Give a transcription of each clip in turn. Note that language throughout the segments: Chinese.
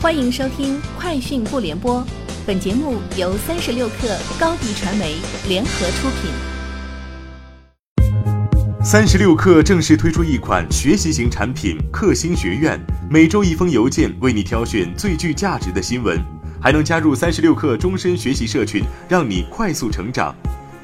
欢迎收听《快讯不联播》，本节目由三十六克高低传媒联合出品。三十六克正式推出一款学习型产品——克星学院，每周一封邮件，为你挑选最具价值的新闻，还能加入三十六克终身学习社群，让你快速成长。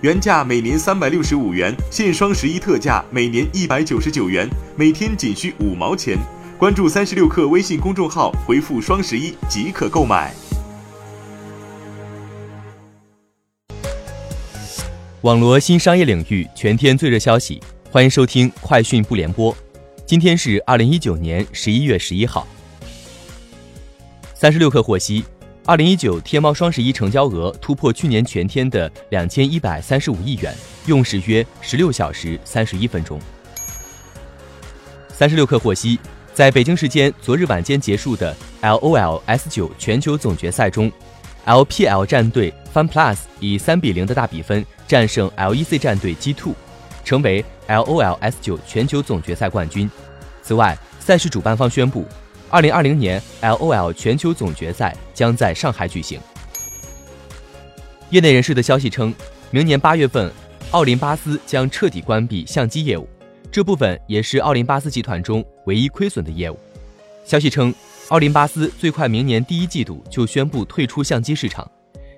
原价每年三百六十五元，现双十一特价每年一百九十九元，每天仅需五毛钱。关注三十六氪微信公众号，回复“双十一”即可购买。网罗新商业领域全天最热消息，欢迎收听快讯不联播。今天是二零一九年十一月十一号。三十六氪获悉，二零一九天猫双十一成交额突破去年全天的两千一百三十五亿元，用时约十六小时三十一分钟。三十六氪获悉。在北京时间昨日晚间结束的 LOL S 九全球总决赛中，LPL 战队 FunPlus 以三比零的大比分战胜 LEC 战队 G Two，成为 LOL S 九全球总决赛冠军。此外，赛事主办方宣布，二零二零年 LOL 全球总决赛将在上海举行。业内人士的消息称，明年八月份，奥林巴斯将彻底关闭相机业务。这部分也是奥林巴斯集团中唯一亏损的业务。消息称，奥林巴斯最快明年第一季度就宣布退出相机市场，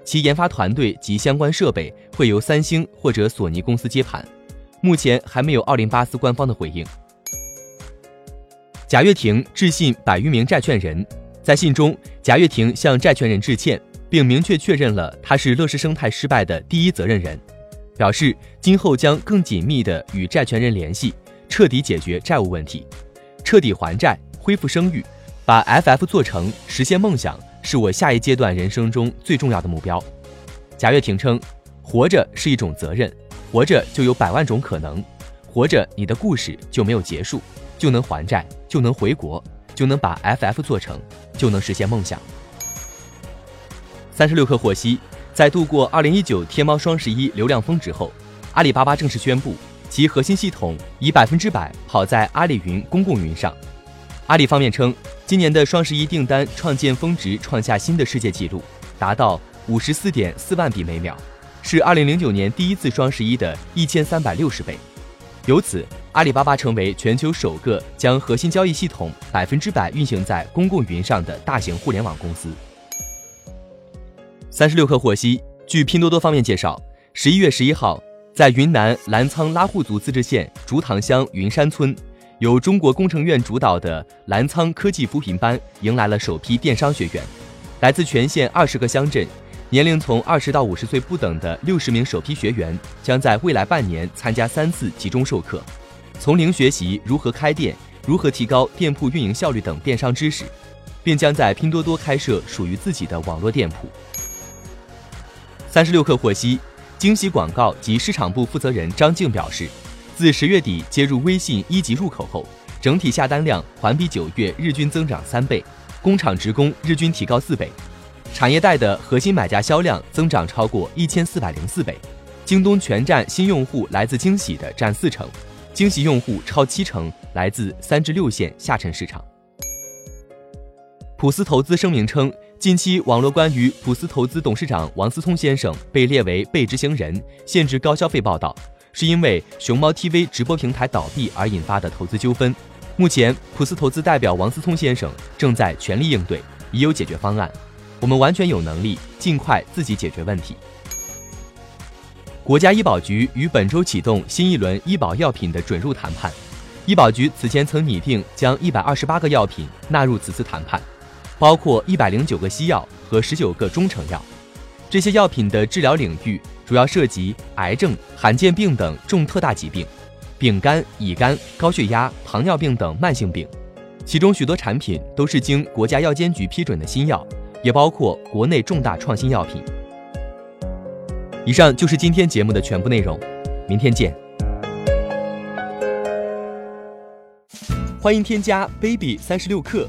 其研发团队及相关设备会由三星或者索尼公司接盘。目前还没有奥林巴斯官方的回应。贾跃亭致信百余名债权人，在信中，贾跃亭向债权人致歉，并明确确认了他是乐视生态失败的第一责任人，表示今后将更紧密地与债权人联系。彻底解决债务问题，彻底还债，恢复声誉，把 FF 做成，实现梦想，是我下一阶段人生中最重要的目标。贾跃亭称：“活着是一种责任，活着就有百万种可能，活着你的故事就没有结束，就能还债，就能回国，就能把 FF 做成，就能实现梦想。”三十六氪获悉，在度过二零一九天猫双十一流量峰值后，阿里巴巴正式宣布。其核心系统已百分之百跑在阿里云公共云上。阿里方面称，今年的双十一订单创建峰值创下新的世界纪录，达到五十四点四万笔每秒，是二零零九年第一次双十一的一千三百六十倍。由此，阿里巴巴成为全球首个将核心交易系统百分之百运行在公共云上的大型互联网公司。三十六氪获悉，据拼多多方面介绍，十一月十一号。在云南澜沧拉祜族自治县竹塘乡云山村，由中国工程院主导的澜沧科技扶贫班迎来了首批电商学员。来自全县二十个乡镇，年龄从二十到五十岁不等的六十名首批学员，将在未来半年参加三次集中授课，从零学习如何开店、如何提高店铺运营效率等电商知识，并将在拼多多开设属于自己的网络店铺。三十六氪获悉。惊喜广告及市场部负责人张静表示，自十月底接入微信一级入口后，整体下单量环比九月日均增长三倍，工厂职工日均提高四倍，产业带的核心买家销量增长超过一千四百零四倍。京东全站新用户来自惊喜的占四成，惊喜用户超七成来自三至六线下沉市场。普思投资声明称。近期，网络关于普思投资董事长王思聪先生被列为被执行人、限制高消费报道，是因为熊猫 TV 直播平台倒闭而引发的投资纠纷。目前，普思投资代表王思聪先生正在全力应对，已有解决方案。我们完全有能力尽快自己解决问题。国家医保局于本周启动新一轮医保药品的准入谈判，医保局此前曾拟定将一百二十八个药品纳入此次谈判。包括一百零九个西药和十九个中成药，这些药品的治疗领域主要涉及癌症、罕见病等重特大疾病，丙肝、乙肝、高血压、糖尿病等慢性病。其中许多产品都是经国家药监局批准的新药，也包括国内重大创新药品。以上就是今天节目的全部内容，明天见。欢迎添加 baby 三十六克。